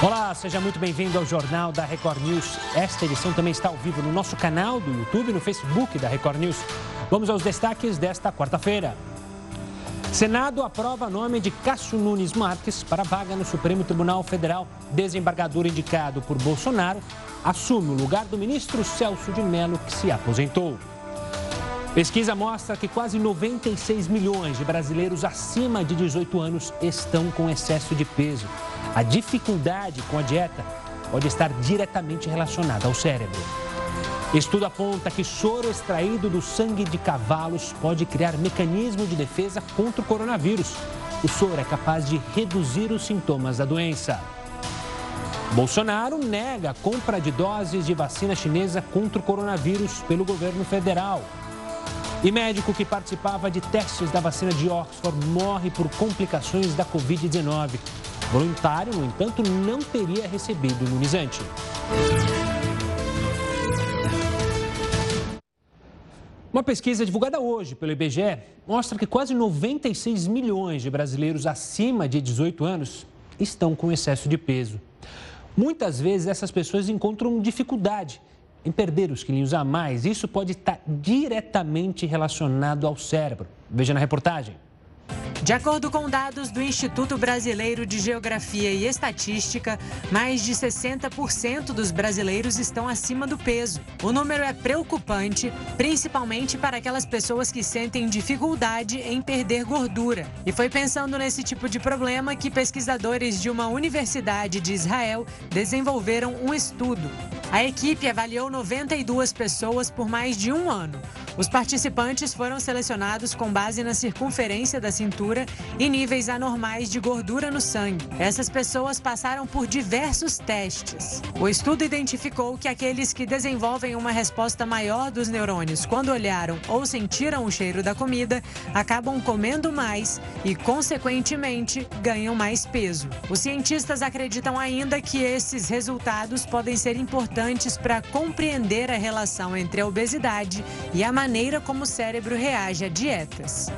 Olá, seja muito bem-vindo ao Jornal da Record News. Esta edição também está ao vivo no nosso canal do YouTube e no Facebook da Record News. Vamos aos destaques desta quarta-feira. Senado aprova nome de Cássio Nunes Marques para vaga no Supremo Tribunal Federal. Desembargador indicado por Bolsonaro assume o lugar do ministro Celso de Mello, que se aposentou. Pesquisa mostra que quase 96 milhões de brasileiros acima de 18 anos estão com excesso de peso. A dificuldade com a dieta pode estar diretamente relacionada ao cérebro. Estudo aponta que soro extraído do sangue de cavalos pode criar mecanismo de defesa contra o coronavírus. O soro é capaz de reduzir os sintomas da doença. Bolsonaro nega a compra de doses de vacina chinesa contra o coronavírus pelo governo federal. E médico que participava de testes da vacina de Oxford morre por complicações da Covid-19. Voluntário, no entanto, não teria recebido imunizante. Uma pesquisa divulgada hoje pelo IBGE mostra que quase 96 milhões de brasileiros acima de 18 anos estão com excesso de peso. Muitas vezes essas pessoas encontram dificuldade em perder os quilinhos a mais. Isso pode estar diretamente relacionado ao cérebro. Veja na reportagem. De acordo com dados do Instituto Brasileiro de Geografia e Estatística, mais de 60% dos brasileiros estão acima do peso. O número é preocupante, principalmente para aquelas pessoas que sentem dificuldade em perder gordura. E foi pensando nesse tipo de problema que pesquisadores de uma universidade de Israel desenvolveram um estudo. A equipe avaliou 92 pessoas por mais de um ano. Os participantes foram selecionados com base na circunferência da cintura e níveis anormais de gordura no sangue. Essas pessoas passaram por diversos testes. O estudo identificou que aqueles que desenvolvem uma resposta maior dos neurônios quando olharam ou sentiram o cheiro da comida acabam comendo mais e, consequentemente, ganham mais peso. Os cientistas acreditam ainda que esses resultados podem ser importantes importantes para compreender a relação entre a obesidade e a maneira como o cérebro reage a dietas.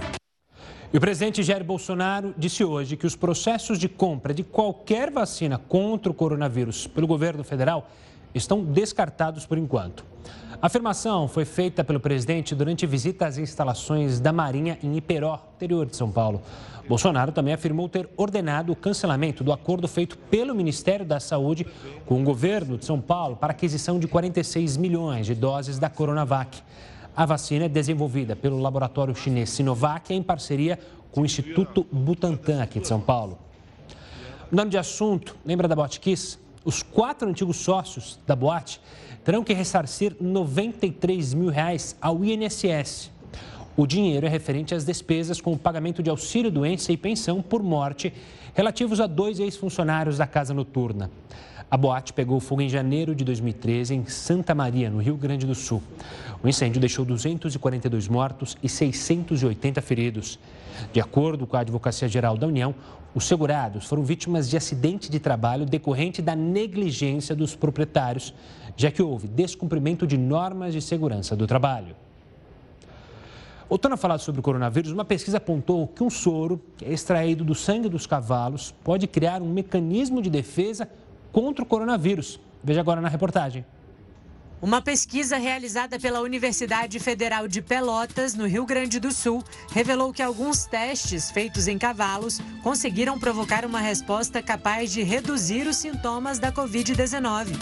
E o presidente Jair Bolsonaro disse hoje que os processos de compra de qualquer vacina contra o coronavírus pelo governo federal estão descartados por enquanto. A afirmação foi feita pelo presidente durante visita às instalações da Marinha em Iperó, interior de São Paulo. Bolsonaro também afirmou ter ordenado o cancelamento do acordo feito pelo Ministério da Saúde com o governo de São Paulo para aquisição de 46 milhões de doses da Coronavac. A vacina é desenvolvida pelo laboratório chinês Sinovac em parceria com o Instituto Butantan aqui de São Paulo. Mudando de assunto, lembra da Botkiss? Os quatro antigos sócios da boate terão que ressarcir 93 mil reais ao INSS. O dinheiro é referente às despesas com o pagamento de auxílio-doença e pensão por morte relativos a dois ex-funcionários da Casa Noturna. A boate pegou fogo em janeiro de 2013 em Santa Maria, no Rio Grande do Sul. O incêndio deixou 242 mortos e 680 feridos. De acordo com a Advocacia Geral da União, os segurados foram vítimas de acidente de trabalho decorrente da negligência dos proprietários, já que houve descumprimento de normas de segurança do trabalho. Voltando a falar sobre o coronavírus, uma pesquisa apontou que um soro é extraído do sangue dos cavalos pode criar um mecanismo de defesa contra o coronavírus. Veja agora na reportagem. Uma pesquisa realizada pela Universidade Federal de Pelotas, no Rio Grande do Sul, revelou que alguns testes feitos em cavalos conseguiram provocar uma resposta capaz de reduzir os sintomas da Covid-19.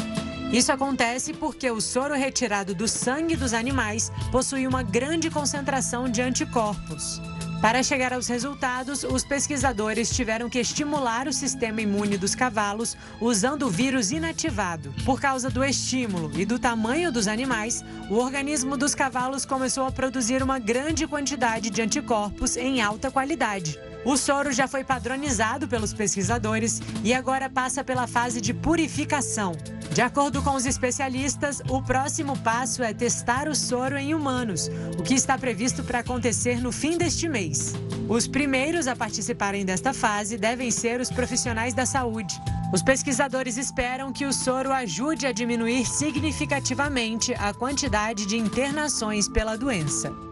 Isso acontece porque o soro retirado do sangue dos animais possui uma grande concentração de anticorpos. Para chegar aos resultados, os pesquisadores tiveram que estimular o sistema imune dos cavalos usando o vírus inativado. Por causa do estímulo e do tamanho dos animais, o organismo dos cavalos começou a produzir uma grande quantidade de anticorpos em alta qualidade. O soro já foi padronizado pelos pesquisadores e agora passa pela fase de purificação. De acordo com os especialistas, o próximo passo é testar o soro em humanos, o que está previsto para acontecer no fim deste mês. Os primeiros a participarem desta fase devem ser os profissionais da saúde. Os pesquisadores esperam que o soro ajude a diminuir significativamente a quantidade de internações pela doença.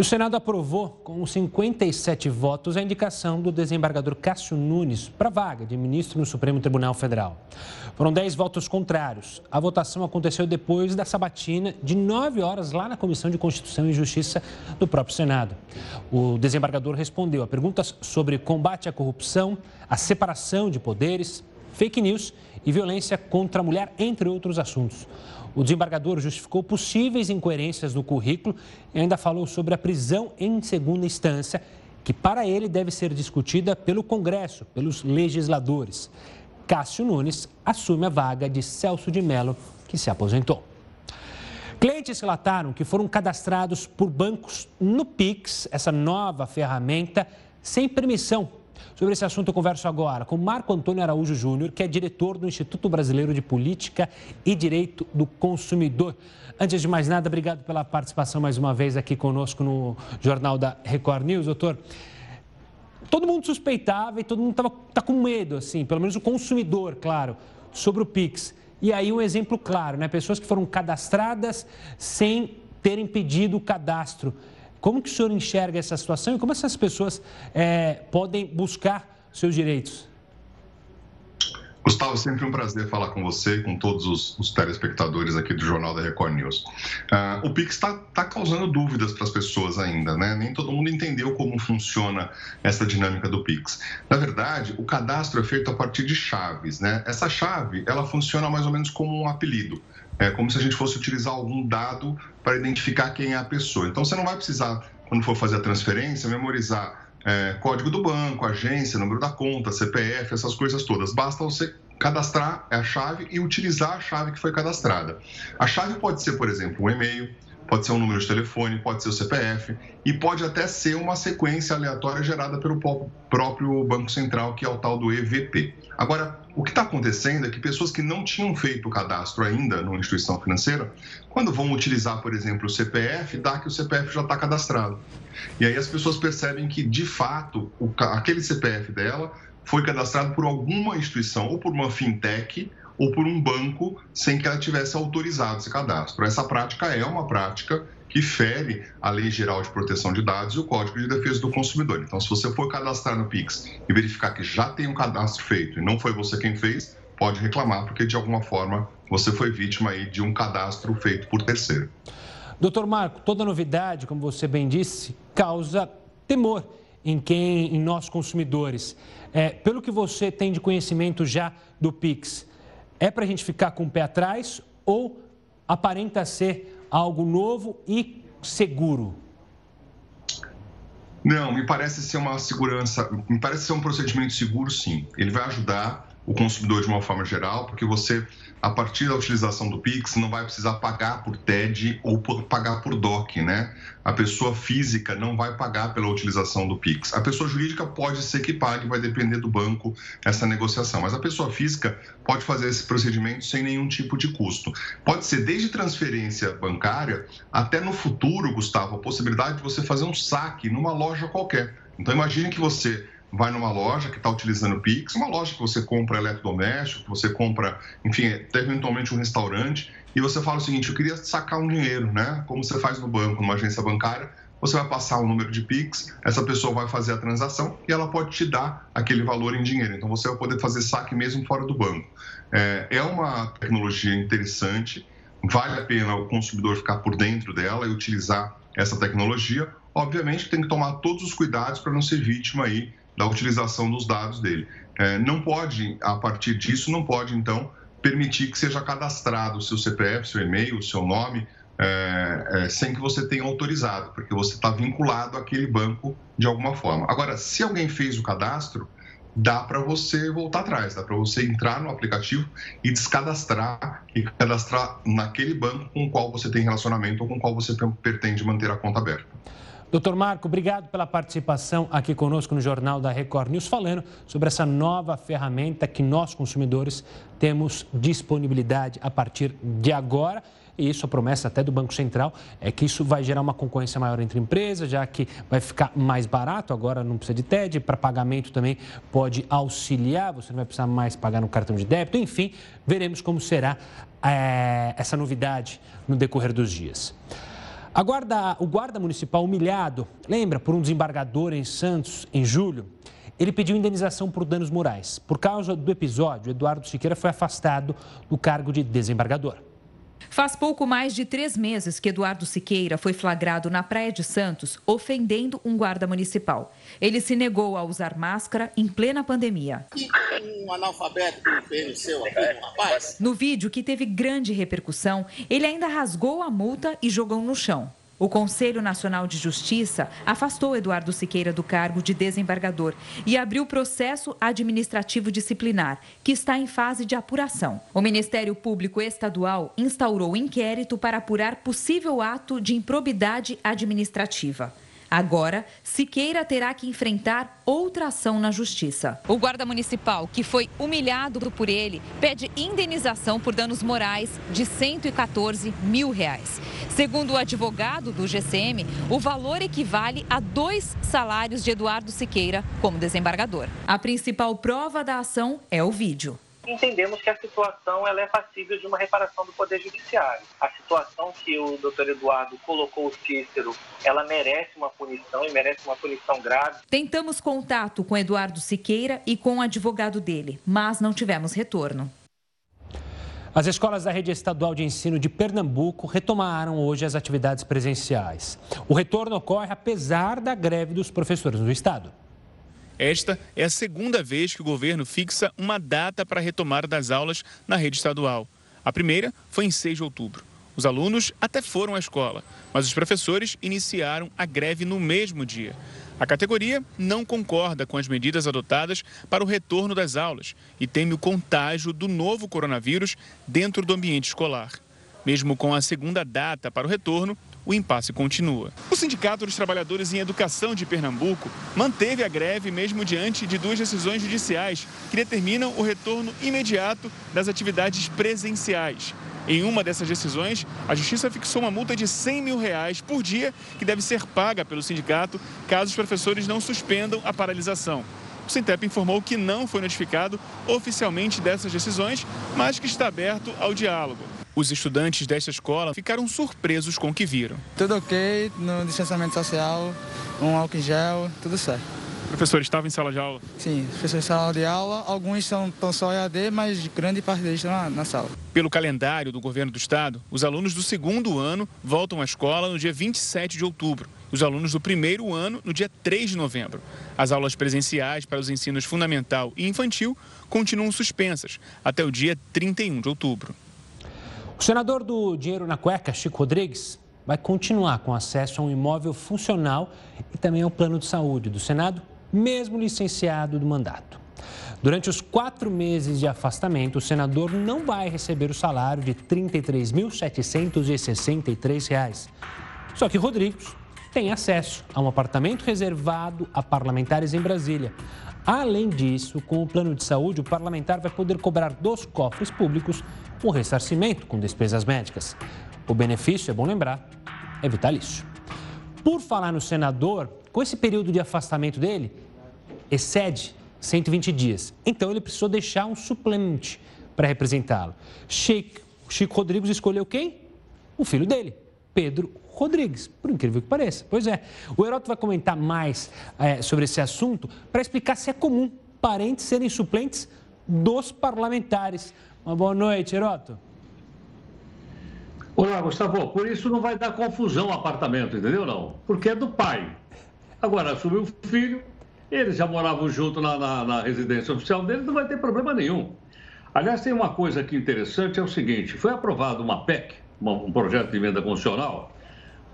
O Senado aprovou, com 57 votos, a indicação do desembargador Cássio Nunes para vaga de ministro no Supremo Tribunal Federal. Foram 10 votos contrários. A votação aconteceu depois da sabatina de 9 horas lá na Comissão de Constituição e Justiça do próprio Senado. O desembargador respondeu a perguntas sobre combate à corrupção, a separação de poderes, fake news e violência contra a mulher, entre outros assuntos. O desembargador justificou possíveis incoerências no currículo e ainda falou sobre a prisão em segunda instância, que para ele deve ser discutida pelo Congresso, pelos legisladores. Cássio Nunes assume a vaga de Celso de Mello, que se aposentou. Clientes relataram que foram cadastrados por bancos no Pix, essa nova ferramenta, sem permissão Sobre esse assunto, eu converso agora com Marco Antônio Araújo Júnior, que é diretor do Instituto Brasileiro de Política e Direito do Consumidor. Antes de mais nada, obrigado pela participação mais uma vez aqui conosco no Jornal da Record News, doutor. Todo mundo suspeitava e todo mundo estava tá com medo, assim, pelo menos o consumidor, claro, sobre o Pix. E aí um exemplo claro, né? Pessoas que foram cadastradas sem terem pedido o cadastro. Como que o senhor enxerga essa situação e como essas pessoas é, podem buscar seus direitos? Gustavo, sempre um prazer falar com você e com todos os, os, telespectadores aqui do Jornal da Record News. Uh, o Pix está tá causando dúvidas para as pessoas ainda, né? Nem todo mundo entendeu como funciona essa dinâmica do Pix. Na verdade, o cadastro é feito a partir de chaves, né? Essa chave, ela funciona mais ou menos como um apelido. É como se a gente fosse utilizar algum dado para identificar quem é a pessoa. Então, você não vai precisar, quando for fazer a transferência, memorizar é, código do banco, agência, número da conta, CPF, essas coisas todas. Basta você cadastrar a chave e utilizar a chave que foi cadastrada. A chave pode ser, por exemplo, um e-mail, pode ser um número de telefone, pode ser o CPF e pode até ser uma sequência aleatória gerada pelo próprio Banco Central, que é o tal do EVP. Agora, o que está acontecendo é que pessoas que não tinham feito o cadastro ainda numa instituição financeira, quando vão utilizar, por exemplo, o CPF, dá que o CPF já está cadastrado. E aí as pessoas percebem que, de fato, aquele CPF dela foi cadastrado por alguma instituição, ou por uma fintech, ou por um banco sem que ela tivesse autorizado esse cadastro. Essa prática é uma prática que fere a Lei Geral de Proteção de Dados e o Código de Defesa do Consumidor. Então, se você for cadastrar no Pix e verificar que já tem um cadastro feito e não foi você quem fez, pode reclamar, porque de alguma forma você foi vítima aí de um cadastro feito por terceiro. Doutor Marco, toda novidade, como você bem disse, causa temor em quem, em nós consumidores. É, pelo que você tem de conhecimento já do Pix, é para a gente ficar com o pé atrás ou aparenta ser algo novo e seguro? Não, me parece ser uma segurança, me parece ser um procedimento seguro, sim. Ele vai ajudar o consumidor de uma forma geral, porque você a partir da utilização do Pix, não vai precisar pagar por TED ou por, pagar por DOC, né? A pessoa física não vai pagar pela utilização do Pix. A pessoa jurídica pode ser que pague, vai depender do banco essa negociação. Mas a pessoa física pode fazer esse procedimento sem nenhum tipo de custo. Pode ser desde transferência bancária até no futuro, Gustavo, a possibilidade de você fazer um saque numa loja qualquer. Então imagine que você vai numa loja que está utilizando o Pix, uma loja que você compra eletrodoméstico, que você compra, enfim, eventualmente um restaurante, e você fala o seguinte: eu queria sacar um dinheiro, né? Como você faz no banco, numa agência bancária, você vai passar o um número de Pix, essa pessoa vai fazer a transação e ela pode te dar aquele valor em dinheiro. Então você vai poder fazer saque mesmo fora do banco. É, é uma tecnologia interessante, vale a pena o consumidor ficar por dentro dela e utilizar essa tecnologia. Obviamente tem que tomar todos os cuidados para não ser vítima aí da utilização dos dados dele. É, não pode, a partir disso, não pode, então, permitir que seja cadastrado o seu CPF, seu e-mail, o seu nome, é, é, sem que você tenha autorizado, porque você está vinculado àquele banco de alguma forma. Agora, se alguém fez o cadastro, dá para você voltar atrás, dá para você entrar no aplicativo e descadastrar e cadastrar naquele banco com o qual você tem relacionamento ou com o qual você pretende manter a conta aberta. Doutor Marco, obrigado pela participação aqui conosco no Jornal da Record News, falando sobre essa nova ferramenta que nós, consumidores, temos disponibilidade a partir de agora. E isso, a promessa até do Banco Central, é que isso vai gerar uma concorrência maior entre empresas, já que vai ficar mais barato, agora não precisa de TED, para pagamento também pode auxiliar, você não vai precisar mais pagar no cartão de débito, enfim, veremos como será é, essa novidade no decorrer dos dias. Guarda, o guarda municipal humilhado, lembra, por um desembargador em Santos, em julho, ele pediu indenização por danos morais. Por causa do episódio, Eduardo Siqueira foi afastado do cargo de desembargador. Faz pouco mais de três meses que Eduardo Siqueira foi flagrado na Praia de Santos ofendendo um guarda municipal. Ele se negou a usar máscara em plena pandemia. Um analfabeto que seu aqui, um rapaz. No vídeo, que teve grande repercussão, ele ainda rasgou a multa e jogou no chão. O Conselho Nacional de Justiça afastou Eduardo Siqueira do cargo de desembargador e abriu processo administrativo disciplinar, que está em fase de apuração. O Ministério Público Estadual instaurou inquérito para apurar possível ato de improbidade administrativa. Agora, Siqueira terá que enfrentar outra ação na justiça. O guarda municipal, que foi humilhado por ele, pede indenização por danos morais de 114 mil reais. Segundo o advogado do GCM, o valor equivale a dois salários de Eduardo Siqueira como desembargador. A principal prova da ação é o vídeo entendemos que a situação ela é passível de uma reparação do Poder Judiciário. A situação que o doutor Eduardo colocou o Cícero, ela merece uma punição e merece uma punição grave. Tentamos contato com Eduardo Siqueira e com o advogado dele, mas não tivemos retorno. As escolas da rede estadual de ensino de Pernambuco retomaram hoje as atividades presenciais. O retorno ocorre apesar da greve dos professores no estado. Esta é a segunda vez que o governo fixa uma data para a retomada das aulas na rede estadual. A primeira foi em 6 de outubro. Os alunos até foram à escola, mas os professores iniciaram a greve no mesmo dia. A categoria não concorda com as medidas adotadas para o retorno das aulas e teme o contágio do novo coronavírus dentro do ambiente escolar. Mesmo com a segunda data para o retorno, o impasse continua. O Sindicato dos Trabalhadores em Educação de Pernambuco manteve a greve mesmo diante de duas decisões judiciais que determinam o retorno imediato das atividades presenciais. Em uma dessas decisões, a Justiça fixou uma multa de 100 mil reais por dia que deve ser paga pelo sindicato caso os professores não suspendam a paralisação. O Sintep informou que não foi notificado oficialmente dessas decisões, mas que está aberto ao diálogo. Os estudantes desta escola ficaram surpresos com o que viram. Tudo ok, no distanciamento social, um álcool em gel, tudo certo. O professor estava em sala de aula? Sim, professor em sala de aula. Alguns são, estão só EAD, mas grande parte deles estão na, na sala. Pelo calendário do governo do estado, os alunos do segundo ano voltam à escola no dia 27 de outubro. Os alunos do primeiro ano no dia 3 de novembro. As aulas presenciais para os ensinos fundamental e infantil continuam suspensas até o dia 31 de outubro. O senador do Dinheiro na Cueca, Chico Rodrigues, vai continuar com acesso a um imóvel funcional e também ao plano de saúde do Senado, mesmo licenciado do mandato. Durante os quatro meses de afastamento, o senador não vai receber o salário de R$ 33.763. Só que Rodrigues tem acesso a um apartamento reservado a parlamentares em Brasília. Além disso, com o plano de saúde, o parlamentar vai poder cobrar dos cofres públicos um ressarcimento com despesas médicas. O benefício, é bom lembrar, é vitalício. Por falar no senador, com esse período de afastamento dele, excede 120 dias. Então ele precisou deixar um suplente para representá-lo. Chico, Chico Rodrigues escolheu quem? O filho dele, Pedro Rodrigues, por incrível que pareça. Pois é, o Heroto vai comentar mais é, sobre esse assunto para explicar se é comum parentes serem suplentes dos parlamentares. Uma boa noite, Heroto. Olá, Gustavo. Por isso não vai dar confusão o apartamento, entendeu? Não? Porque é do pai. Agora, assumiu o filho, eles já moravam junto na, na, na residência oficial dele, não vai ter problema nenhum. Aliás, tem uma coisa aqui interessante, é o seguinte, foi aprovado uma PEC, um projeto de emenda constitucional,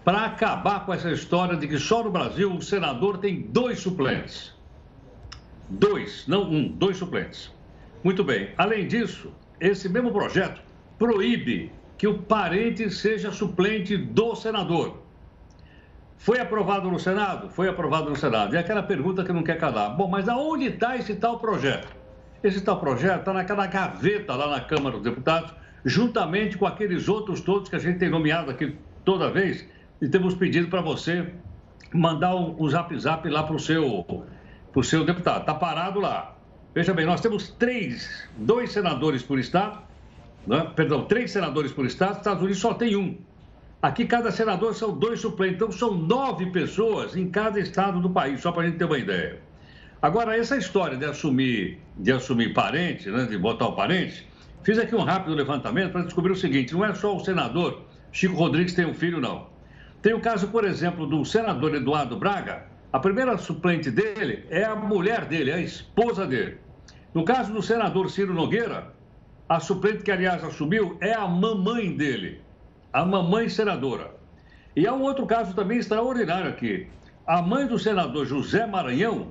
para acabar com essa história de que só no Brasil o senador tem dois suplentes. Dois, não um, dois suplentes. Muito bem. Além disso, esse mesmo projeto proíbe que o parente seja suplente do senador. Foi aprovado no Senado? Foi aprovado no Senado. E aquela pergunta que não quer calar. Bom, mas aonde está esse tal projeto? Esse tal projeto está naquela gaveta lá na Câmara dos Deputados, juntamente com aqueles outros todos que a gente tem nomeado aqui toda vez, e temos pedido para você mandar um, zap zap lá para o seu, seu deputado. Está parado lá. Veja bem, nós temos três, dois senadores por estado, né? perdão, três senadores por estado, Estados Unidos só tem um. Aqui, cada senador são dois suplentes, então são nove pessoas em cada estado do país, só para a gente ter uma ideia. Agora, essa história de assumir, de assumir parente, né, de botar o parente, fiz aqui um rápido levantamento para descobrir o seguinte: não é só o senador Chico Rodrigues tem um filho, não. Tem o caso, por exemplo, do senador Eduardo Braga. A primeira suplente dele é a mulher dele, é a esposa dele. No caso do senador Ciro Nogueira, a suplente que, aliás, assumiu é a mamãe dele, a mamãe senadora. E há um outro caso também extraordinário aqui. A mãe do senador José Maranhão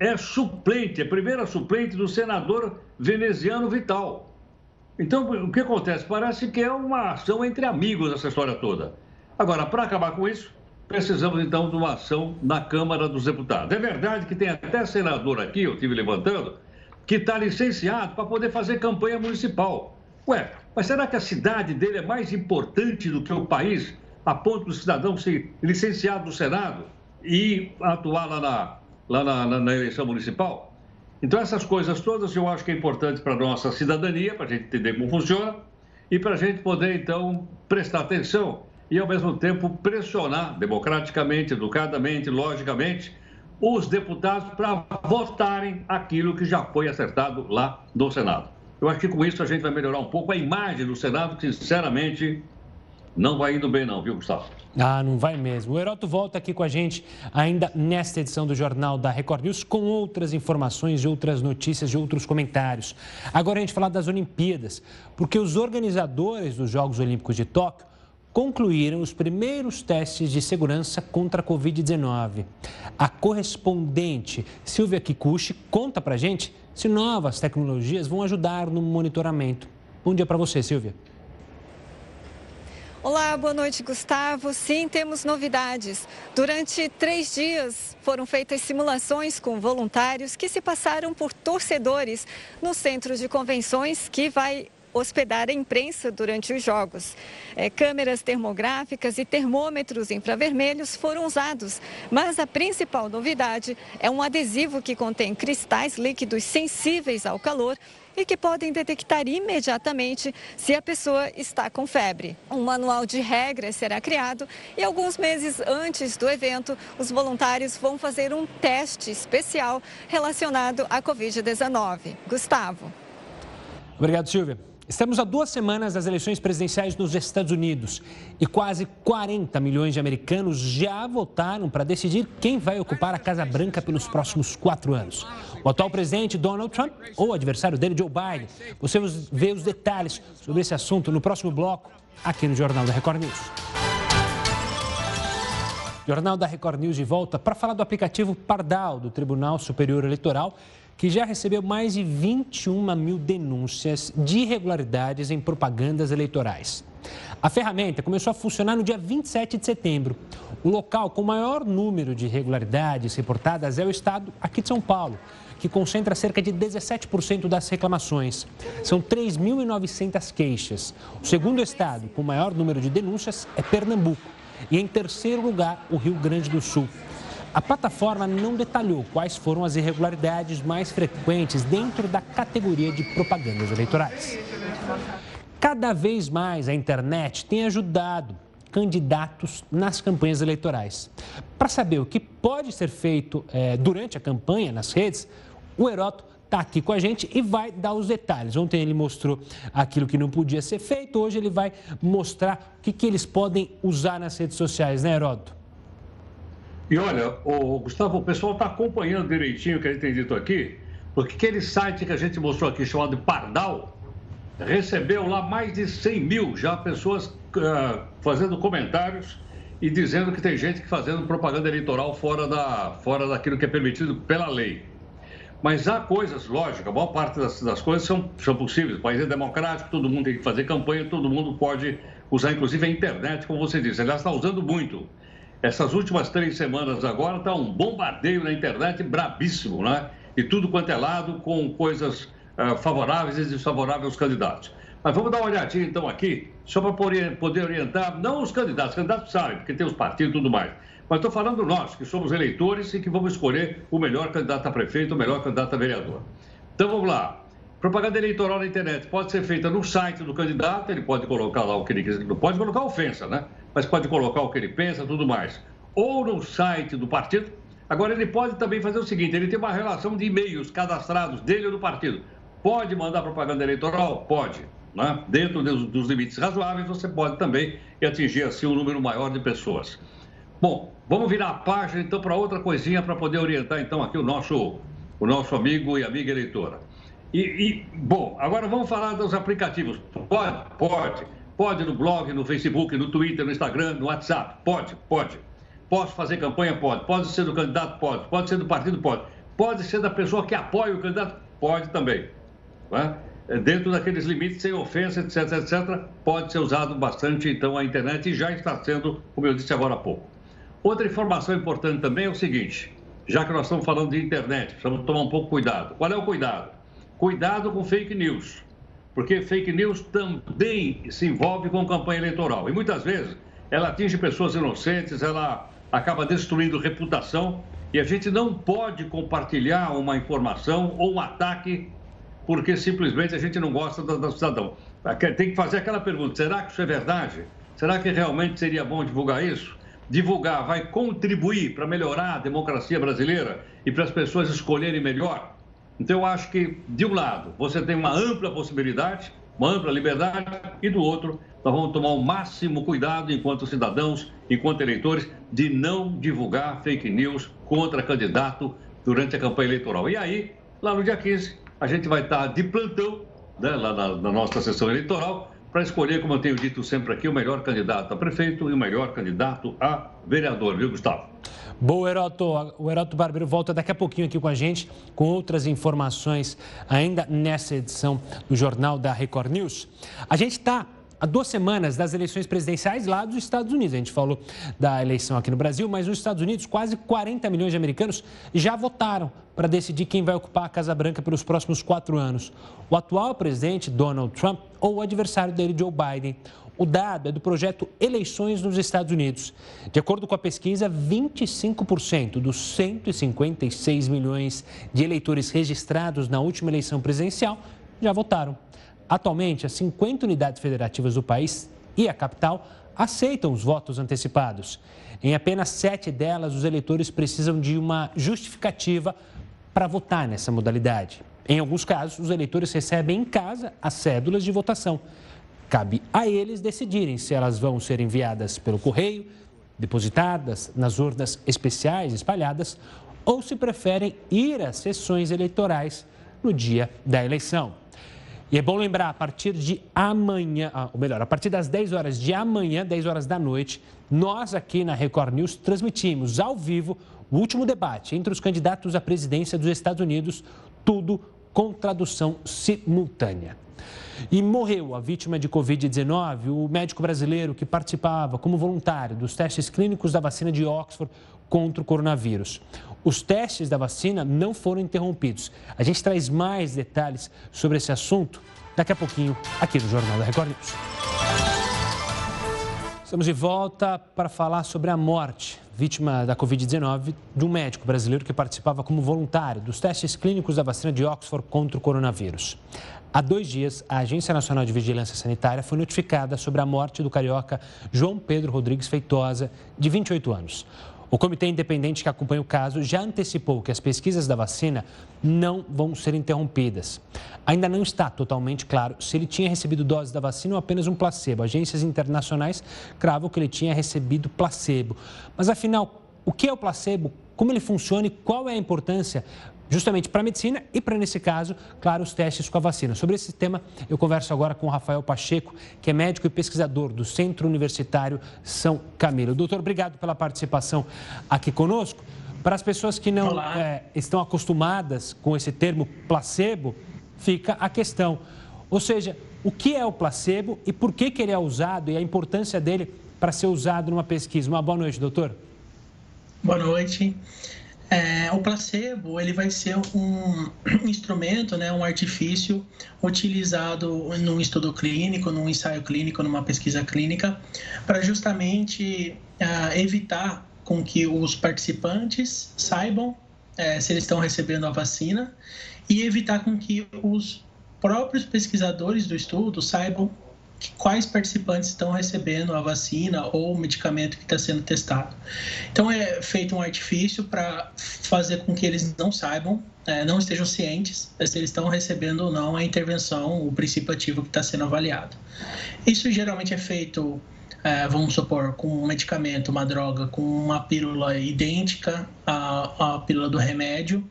é suplente, é primeira suplente do senador veneziano Vital. Então, o que acontece? Parece que é uma ação entre amigos essa história toda. Agora, para acabar com isso, precisamos então de uma ação na Câmara dos Deputados. É verdade que tem até senador aqui, eu estive levantando, que está licenciado para poder fazer campanha municipal. Ué, mas será que a cidade dele é mais importante do que o país, a ponto do cidadão ser licenciado no Senado e atuar lá na, lá na, na, na eleição municipal? Então, essas coisas todas eu acho que é importante para a nossa cidadania, para a gente entender como funciona e para a gente poder, então, prestar atenção e, ao mesmo tempo, pressionar democraticamente, educadamente, logicamente, os deputados para votarem aquilo que já foi acertado lá no Senado. Eu acho que com isso a gente vai melhorar um pouco a imagem do Senado, que, sinceramente, não vai indo bem, não, viu, Gustavo? Ah, não vai mesmo. O Heroto volta aqui com a gente ainda nesta edição do Jornal da Record News com outras informações, outras notícias, de outros comentários. Agora a gente falar das Olimpíadas, porque os organizadores dos Jogos Olímpicos de Tóquio concluíram os primeiros testes de segurança contra a Covid-19. A correspondente Silvia Kikuchi conta pra gente se novas tecnologias vão ajudar no monitoramento. Bom dia para você, Silvia. Olá, boa noite, Gustavo. Sim, temos novidades. Durante três dias foram feitas simulações com voluntários que se passaram por torcedores no centro de convenções que vai hospedar a imprensa durante os jogos. É, câmeras termográficas e termômetros infravermelhos foram usados, mas a principal novidade é um adesivo que contém cristais líquidos sensíveis ao calor e que podem detectar imediatamente se a pessoa está com febre. Um manual de regras será criado e alguns meses antes do evento, os voluntários vão fazer um teste especial relacionado à Covid-19. Gustavo. Obrigado, Silvia. Estamos a duas semanas das eleições presidenciais nos Estados Unidos e quase 40 milhões de americanos já votaram para decidir quem vai ocupar a Casa Branca pelos próximos quatro anos. O atual presidente Donald Trump ou o adversário dele, Joe Biden. Você vê os detalhes sobre esse assunto no próximo bloco, aqui no Jornal da Record News. Jornal da Record News de volta para falar do aplicativo Pardal do Tribunal Superior Eleitoral que já recebeu mais de 21 mil denúncias de irregularidades em propagandas eleitorais. A ferramenta começou a funcionar no dia 27 de setembro. O local com maior número de irregularidades reportadas é o estado aqui de São Paulo, que concentra cerca de 17% das reclamações. São 3.900 queixas. O segundo estado com maior número de denúncias é Pernambuco. E em terceiro lugar, o Rio Grande do Sul. A plataforma não detalhou quais foram as irregularidades mais frequentes dentro da categoria de propagandas eleitorais. Cada vez mais a internet tem ajudado candidatos nas campanhas eleitorais. Para saber o que pode ser feito é, durante a campanha nas redes, o Heroto está aqui com a gente e vai dar os detalhes. Ontem ele mostrou aquilo que não podia ser feito, hoje ele vai mostrar o que, que eles podem usar nas redes sociais, né, Heroto? E olha, o Gustavo, o pessoal está acompanhando direitinho o que a gente tem dito aqui, porque aquele site que a gente mostrou aqui, chamado Pardal, recebeu lá mais de 100 mil já pessoas uh, fazendo comentários e dizendo que tem gente que fazendo propaganda eleitoral fora, da, fora daquilo que é permitido pela lei. Mas há coisas, lógico, a maior parte das, das coisas são, são possíveis. O país é democrático, todo mundo tem que fazer campanha, todo mundo pode usar, inclusive, a internet, como você disse. Aliás, está usando muito. Essas últimas três semanas agora está um bombardeio na internet brabíssimo, né? E tudo quanto é lado com coisas uh, favoráveis e desfavoráveis aos candidatos. Mas vamos dar uma olhadinha então aqui, só para poder orientar, não os candidatos, os candidatos sabem, porque tem os partidos e tudo mais. Mas estou falando nós, que somos eleitores e que vamos escolher o melhor candidato a prefeito, o melhor candidato a vereador. Então vamos lá. Propaganda eleitoral na internet pode ser feita no site do candidato, ele pode colocar lá o que ele quiser, não pode colocar ofensa, né? Mas pode colocar o que ele pensa, tudo mais. Ou no site do partido. Agora, ele pode também fazer o seguinte: ele tem uma relação de e-mails cadastrados dele ou do partido. Pode mandar propaganda eleitoral? Pode. Né? Dentro dos, dos limites razoáveis, você pode também atingir assim um número maior de pessoas. Bom, vamos virar a página então para outra coisinha para poder orientar então aqui o nosso, o nosso amigo e amiga eleitora. E, e, bom, agora vamos falar dos aplicativos. Pode, pode. Pode no blog, no Facebook, no Twitter, no Instagram, no WhatsApp. Pode, pode. Posso fazer campanha? Pode. Pode ser do candidato? Pode. Pode ser do partido? Pode. Pode ser da pessoa que apoia o candidato? Pode também. Né? Dentro daqueles limites, sem ofensa, etc, etc, pode ser usado bastante, então, a internet e já está sendo, como eu disse agora há pouco. Outra informação importante também é o seguinte, já que nós estamos falando de internet, precisamos tomar um pouco cuidado. Qual é o cuidado? Cuidado com fake news, porque fake news também se envolve com campanha eleitoral. E muitas vezes ela atinge pessoas inocentes, ela acaba destruindo reputação e a gente não pode compartilhar uma informação ou um ataque porque simplesmente a gente não gosta do, do cidadão. Tem que fazer aquela pergunta: será que isso é verdade? Será que realmente seria bom divulgar isso? Divulgar vai contribuir para melhorar a democracia brasileira e para as pessoas escolherem melhor? Então, eu acho que, de um lado, você tem uma ampla possibilidade, uma ampla liberdade, e do outro, nós vamos tomar o máximo cuidado, enquanto cidadãos, enquanto eleitores, de não divulgar fake news contra candidato durante a campanha eleitoral. E aí, lá no dia 15, a gente vai estar de plantão, né, lá na, na nossa sessão eleitoral, para escolher, como eu tenho dito sempre aqui, o melhor candidato a prefeito e o melhor candidato a vereador, viu, Gustavo? Boa, Heroto. O Heroto Barbeiro volta daqui a pouquinho aqui com a gente, com outras informações ainda nessa edição do Jornal da Record News. A gente está há duas semanas das eleições presidenciais lá dos Estados Unidos. A gente falou da eleição aqui no Brasil, mas nos Estados Unidos, quase 40 milhões de americanos já votaram para decidir quem vai ocupar a Casa Branca pelos próximos quatro anos: o atual presidente Donald Trump ou o adversário dele, Joe Biden. O dado é do projeto Eleições nos Estados Unidos. De acordo com a pesquisa, 25% dos 156 milhões de eleitores registrados na última eleição presidencial já votaram. Atualmente, as 50 unidades federativas do país e a capital aceitam os votos antecipados. Em apenas sete delas, os eleitores precisam de uma justificativa para votar nessa modalidade. Em alguns casos, os eleitores recebem em casa as cédulas de votação. Cabe a eles decidirem se elas vão ser enviadas pelo correio, depositadas nas urnas especiais espalhadas, ou se preferem ir às sessões eleitorais no dia da eleição. E é bom lembrar, a partir de amanhã, ah, ou melhor, a partir das 10 horas de amanhã, 10 horas da noite, nós aqui na Record News transmitimos ao vivo o último debate entre os candidatos à presidência dos Estados Unidos, tudo com tradução simultânea. E morreu a vítima de Covid-19, o médico brasileiro que participava como voluntário dos testes clínicos da vacina de Oxford contra o coronavírus. Os testes da vacina não foram interrompidos. A gente traz mais detalhes sobre esse assunto daqui a pouquinho aqui no Jornal da Record News. Estamos de volta para falar sobre a morte, vítima da Covid-19, de um médico brasileiro que participava como voluntário dos testes clínicos da vacina de Oxford contra o coronavírus. Há dois dias, a Agência Nacional de Vigilância Sanitária foi notificada sobre a morte do carioca João Pedro Rodrigues Feitosa, de 28 anos. O comitê independente que acompanha o caso já antecipou que as pesquisas da vacina não vão ser interrompidas. Ainda não está totalmente claro se ele tinha recebido doses da vacina ou apenas um placebo. Agências internacionais cravam que ele tinha recebido placebo. Mas afinal, o que é o placebo? Como ele funciona e qual é a importância justamente para a medicina e para, nesse caso, claro, os testes com a vacina. Sobre esse tema, eu converso agora com o Rafael Pacheco, que é médico e pesquisador do Centro Universitário São Camilo. Doutor, obrigado pela participação aqui conosco. Para as pessoas que não é, estão acostumadas com esse termo placebo, fica a questão. Ou seja, o que é o placebo e por que, que ele é usado e a importância dele para ser usado numa pesquisa? Uma boa noite, doutor. Boa noite. É, o placebo ele vai ser um instrumento, né, um artifício utilizado num estudo clínico, num ensaio clínico, numa pesquisa clínica, para justamente uh, evitar com que os participantes saibam é, se eles estão recebendo a vacina e evitar com que os próprios pesquisadores do estudo saibam quais participantes estão recebendo a vacina ou o medicamento que está sendo testado. Então é feito um artifício para fazer com que eles não saibam, é, não estejam cientes se eles estão recebendo ou não a intervenção, o princípio ativo que está sendo avaliado. Isso geralmente é feito é, vamos supor, com um medicamento, uma droga, com uma pílula idêntica à, à pílula do remédio,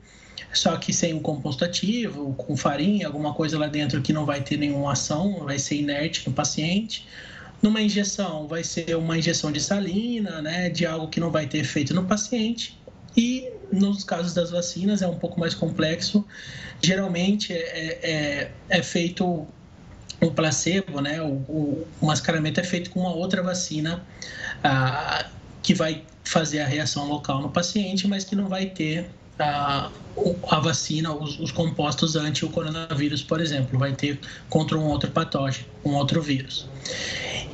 só que sem um composto ativo, com farinha, alguma coisa lá dentro que não vai ter nenhuma ação, vai ser inerte no paciente. Numa injeção, vai ser uma injeção de salina, né, de algo que não vai ter efeito no paciente. E nos casos das vacinas é um pouco mais complexo. Geralmente é, é, é feito o placebo, né, o, o, o, mascaramento é feito com uma outra vacina ah, que vai fazer a reação local no paciente, mas que não vai ter a, a vacina, os, os compostos anti o coronavírus, por exemplo, vai ter contra um outro patógeno, um outro vírus.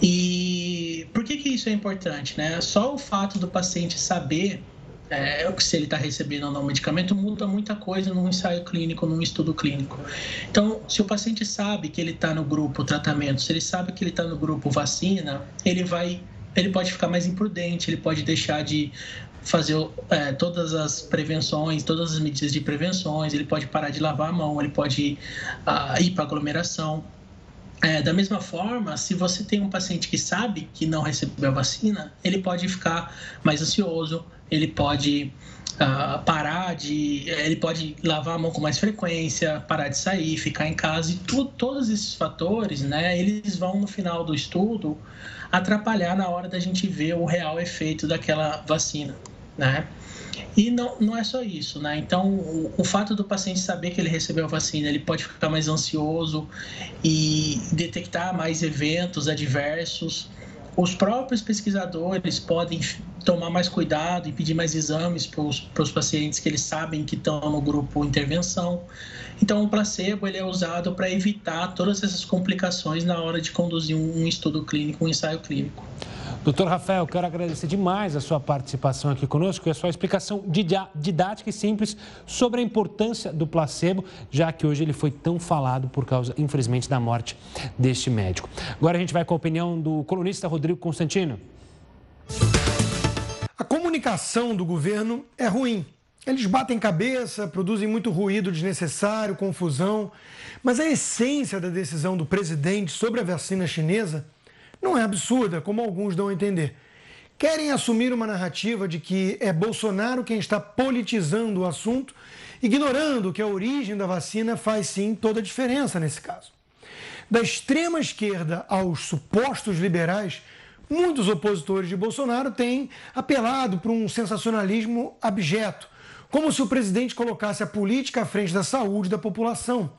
E por que, que isso é importante? Né? Só o fato do paciente saber é, se ele está recebendo ou não medicamento muda muita coisa num ensaio clínico, num estudo clínico. Então, se o paciente sabe que ele está no grupo tratamento, se ele sabe que ele está no grupo vacina, ele vai ele pode ficar mais imprudente, ele pode deixar de fazer é, todas as prevenções, todas as medidas de prevenções, ele pode parar de lavar a mão, ele pode uh, ir para aglomeração. É, da mesma forma, se você tem um paciente que sabe que não recebeu a vacina, ele pode ficar mais ansioso, ele pode uh, parar de. Ele pode lavar a mão com mais frequência, parar de sair, ficar em casa, e tu, todos esses fatores, né, eles vão no final do estudo atrapalhar na hora da gente ver o real efeito daquela vacina né? E não, não é só isso, né? Então, o, o, fato do paciente saber que ele recebeu a vacina, ele pode ficar mais ansioso e detectar mais eventos adversos. Os próprios pesquisadores podem tomar mais cuidado e pedir mais exames para os pacientes que eles sabem que estão no grupo intervenção. Então, o placebo ele é usado para evitar todas essas complicações na hora de conduzir um, um estudo clínico, um ensaio clínico. Doutor Rafael, quero agradecer demais a sua participação aqui conosco e a sua explicação didática e simples sobre a importância do placebo, já que hoje ele foi tão falado por causa, infelizmente, da morte deste médico. Agora a gente vai com a opinião do colunista Rodrigo Constantino. A comunicação do governo é ruim. Eles batem cabeça, produzem muito ruído desnecessário, confusão, mas a essência da decisão do presidente sobre a vacina chinesa não é absurda, como alguns dão a entender. Querem assumir uma narrativa de que é Bolsonaro quem está politizando o assunto, ignorando que a origem da vacina faz sim toda a diferença nesse caso. Da extrema esquerda aos supostos liberais, muitos opositores de Bolsonaro têm apelado para um sensacionalismo abjeto, como se o presidente colocasse a política à frente da saúde da população.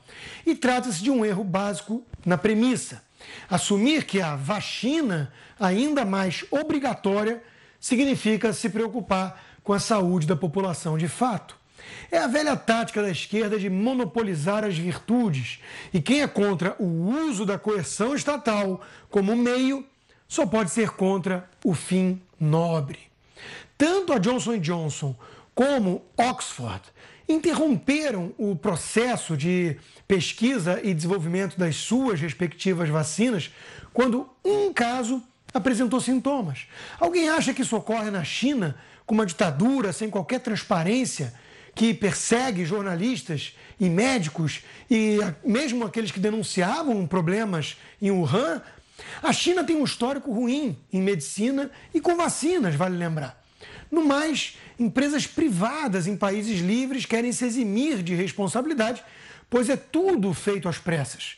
E trata-se de um erro básico na premissa. Assumir que a vacina, ainda mais obrigatória, significa se preocupar com a saúde da população de fato. É a velha tática da esquerda de monopolizar as virtudes. E quem é contra o uso da coerção estatal como meio só pode ser contra o fim nobre. Tanto a Johnson Johnson como Oxford interromperam o processo de pesquisa e desenvolvimento das suas respectivas vacinas quando um caso apresentou sintomas. Alguém acha que isso ocorre na China, com uma ditadura sem qualquer transparência, que persegue jornalistas e médicos e mesmo aqueles que denunciavam problemas em Wuhan? A China tem um histórico ruim em medicina e com vacinas, vale lembrar. No mais, empresas privadas em países livres querem se eximir de responsabilidade pois é tudo feito às pressas.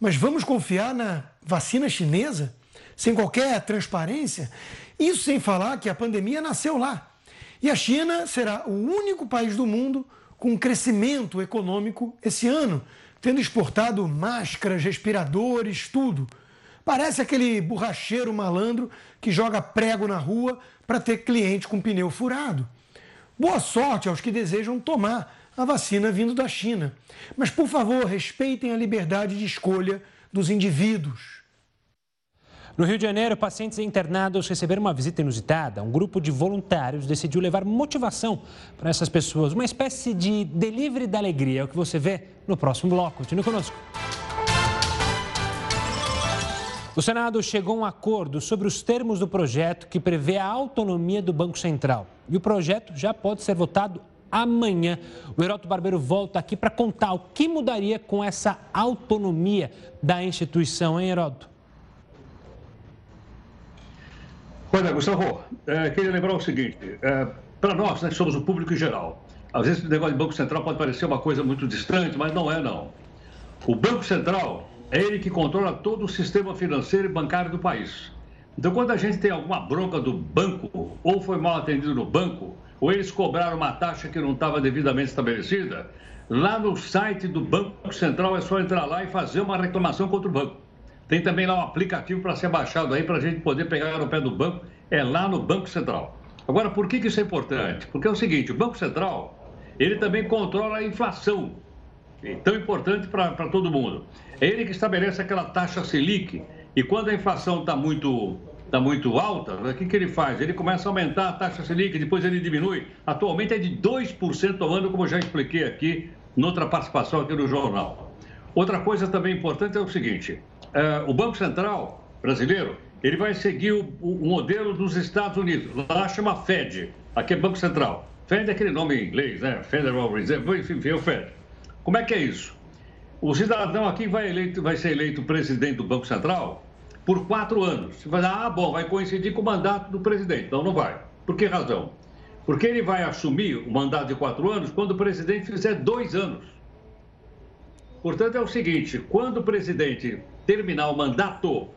Mas vamos confiar na vacina chinesa, sem qualquer transparência? Isso sem falar que a pandemia nasceu lá. E a China será o único país do mundo com crescimento econômico esse ano, tendo exportado máscaras, respiradores, tudo. Parece aquele borracheiro malandro que joga prego na rua para ter cliente com pneu furado. Boa sorte aos que desejam tomar a vacina vindo da China. Mas, por favor, respeitem a liberdade de escolha dos indivíduos. No Rio de Janeiro, pacientes internados receberam uma visita inusitada. Um grupo de voluntários decidiu levar motivação para essas pessoas, uma espécie de delivery da alegria. É o que você vê no próximo bloco. Continue conosco. O Senado chegou a um acordo sobre os termos do projeto que prevê a autonomia do Banco Central. E o projeto já pode ser votado amanhã. O Heroto Barbeiro volta aqui para contar o que mudaria com essa autonomia da instituição, hein, Heroto? Olha, Gustavo, é, queria lembrar o seguinte: é, para nós, né, que somos o público em geral, às vezes o negócio de Banco Central pode parecer uma coisa muito distante, mas não é, não. O Banco Central é ele que controla todo o sistema financeiro e bancário do país. Então, quando a gente tem alguma bronca do banco, ou foi mal atendido no banco, ou eles cobraram uma taxa que não estava devidamente estabelecida, lá no site do Banco Central é só entrar lá e fazer uma reclamação contra o banco. Tem também lá um aplicativo para ser baixado aí para a gente poder pegar no pé do banco, é lá no Banco Central. Agora, por que, que isso é importante? Porque é o seguinte, o Banco Central, ele também controla a inflação, é tão importante para todo mundo. É ele que estabelece aquela taxa Selic. E quando a inflação está muito, tá muito alta, o que, que ele faz? Ele começa a aumentar a taxa Selic, depois ele diminui. Atualmente é de 2% ao ano, como eu já expliquei aqui, noutra participação aqui no jornal. Outra coisa também importante é o seguinte: é, o Banco Central brasileiro ele vai seguir o, o, modelo dos Estados Unidos. Lá chama Fed, aqui é Banco Central. Fed é aquele nome em inglês, né? Federal Reserve, enfim, é o Fed. Como é que é isso? O cidadão aqui vai, eleito, vai ser eleito presidente do Banco Central por quatro anos. Você vai ah, bom, vai coincidir com o mandato do presidente. Não, não vai. Por que razão? Porque ele vai assumir o mandato de quatro anos quando o presidente fizer dois anos. Portanto, é o seguinte: quando o presidente terminar o mandato,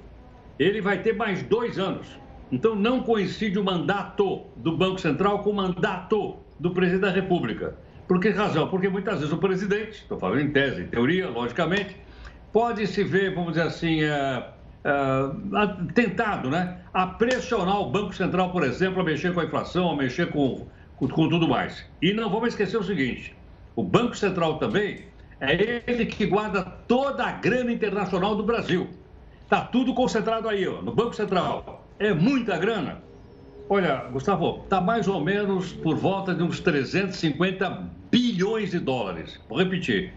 ele vai ter mais dois anos. Então, não coincide o mandato do Banco Central com o mandato do presidente da República. Por que razão? Porque muitas vezes o presidente, estou falando em tese, em teoria, logicamente, pode se ver, vamos dizer assim, é, é, tentado né, a pressionar o Banco Central, por exemplo, a mexer com a inflação, a mexer com, com, com tudo mais. E não vamos esquecer o seguinte: o Banco Central também é ele que guarda toda a grana internacional do Brasil. Está tudo concentrado aí, ó, no Banco Central. É muita grana. Olha, Gustavo, está mais ou menos por volta de uns 350 bilhões de dólares. Vou repetir.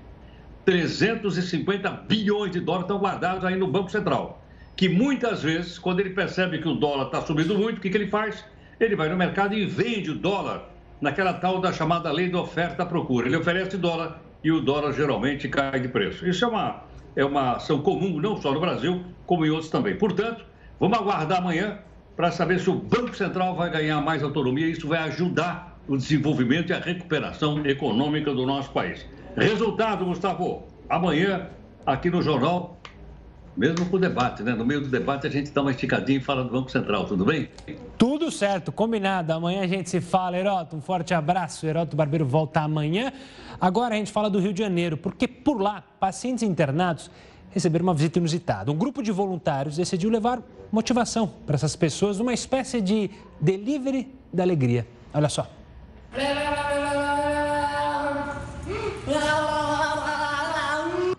350 bilhões de dólares estão guardados aí no Banco Central. Que muitas vezes, quando ele percebe que o dólar está subindo muito, o que, que ele faz? Ele vai no mercado e vende o dólar naquela tal da chamada lei da oferta-procura. Ele oferece dólar e o dólar geralmente cai de preço. Isso é uma, é uma ação comum, não só no Brasil, como em outros também. Portanto, vamos aguardar amanhã para saber se o Banco Central vai ganhar mais autonomia. Isso vai ajudar o desenvolvimento e a recuperação econômica do nosso país. Resultado, Gustavo, amanhã, aqui no Jornal, mesmo com o debate, né? No meio do debate a gente dá uma esticadinha e fala do Banco Central, tudo bem? Tudo certo, combinado. Amanhã a gente se fala, Heroto. Um forte abraço. Heroto Barbeiro volta amanhã. Agora a gente fala do Rio de Janeiro, porque por lá, pacientes internados receberam uma visita inusitada. Um grupo de voluntários decidiu levar motivação para essas pessoas, uma espécie de delivery da alegria. Olha só.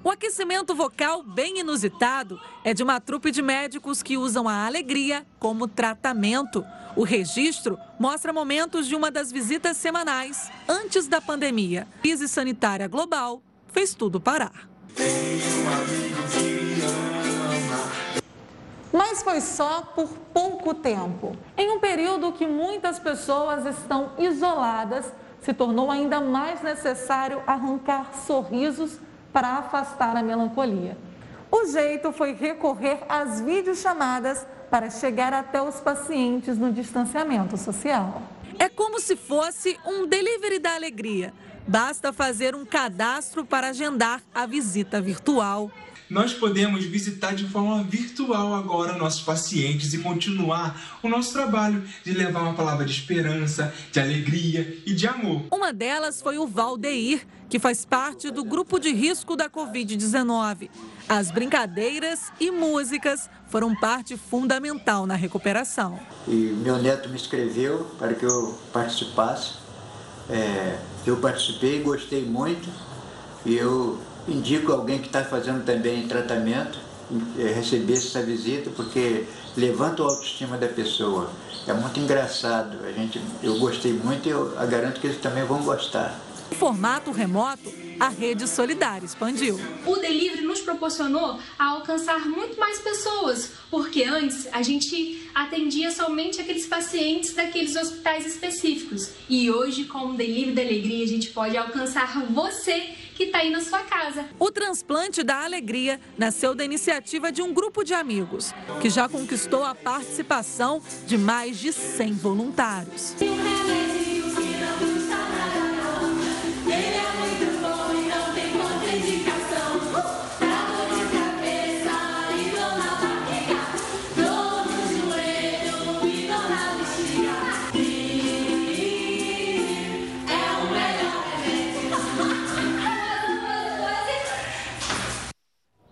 O aquecimento vocal bem inusitado é de uma trupe de médicos que usam a alegria como tratamento. O registro mostra momentos de uma das visitas semanais antes da pandemia. Crise sanitária global fez tudo parar. Mas foi só por pouco tempo. Em um período que muitas pessoas estão isoladas, se tornou ainda mais necessário arrancar sorrisos para afastar a melancolia. O jeito foi recorrer às videochamadas para chegar até os pacientes no distanciamento social. É como se fosse um delivery da alegria. Basta fazer um cadastro para agendar a visita virtual nós podemos visitar de forma virtual agora nossos pacientes e continuar o nosso trabalho de levar uma palavra de esperança, de alegria e de amor. Uma delas foi o Valdeir, que faz parte do grupo de risco da Covid-19. As brincadeiras e músicas foram parte fundamental na recuperação. E meu neto me escreveu para que eu participasse. É, eu participei, gostei muito e eu indico alguém que está fazendo também tratamento é, receber essa visita porque levanta a autoestima da pessoa. É muito engraçado. A gente, eu gostei muito e eu garanto que eles também vão gostar. O formato remoto, a rede solidária expandiu. O delivery nos proporcionou a alcançar muito mais pessoas, porque antes a gente atendia somente aqueles pacientes daqueles hospitais específicos. E hoje, com o delivery da alegria, a gente pode alcançar você que está aí na sua casa. O transplante da alegria nasceu da iniciativa de um grupo de amigos, que já conquistou a participação de mais de 100 voluntários.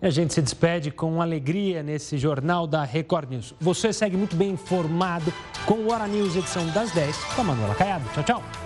A gente se despede com alegria nesse jornal da Record News. Você segue muito bem informado com o Hora News, edição das 10, com a Manuela Caiado. Tchau, tchau.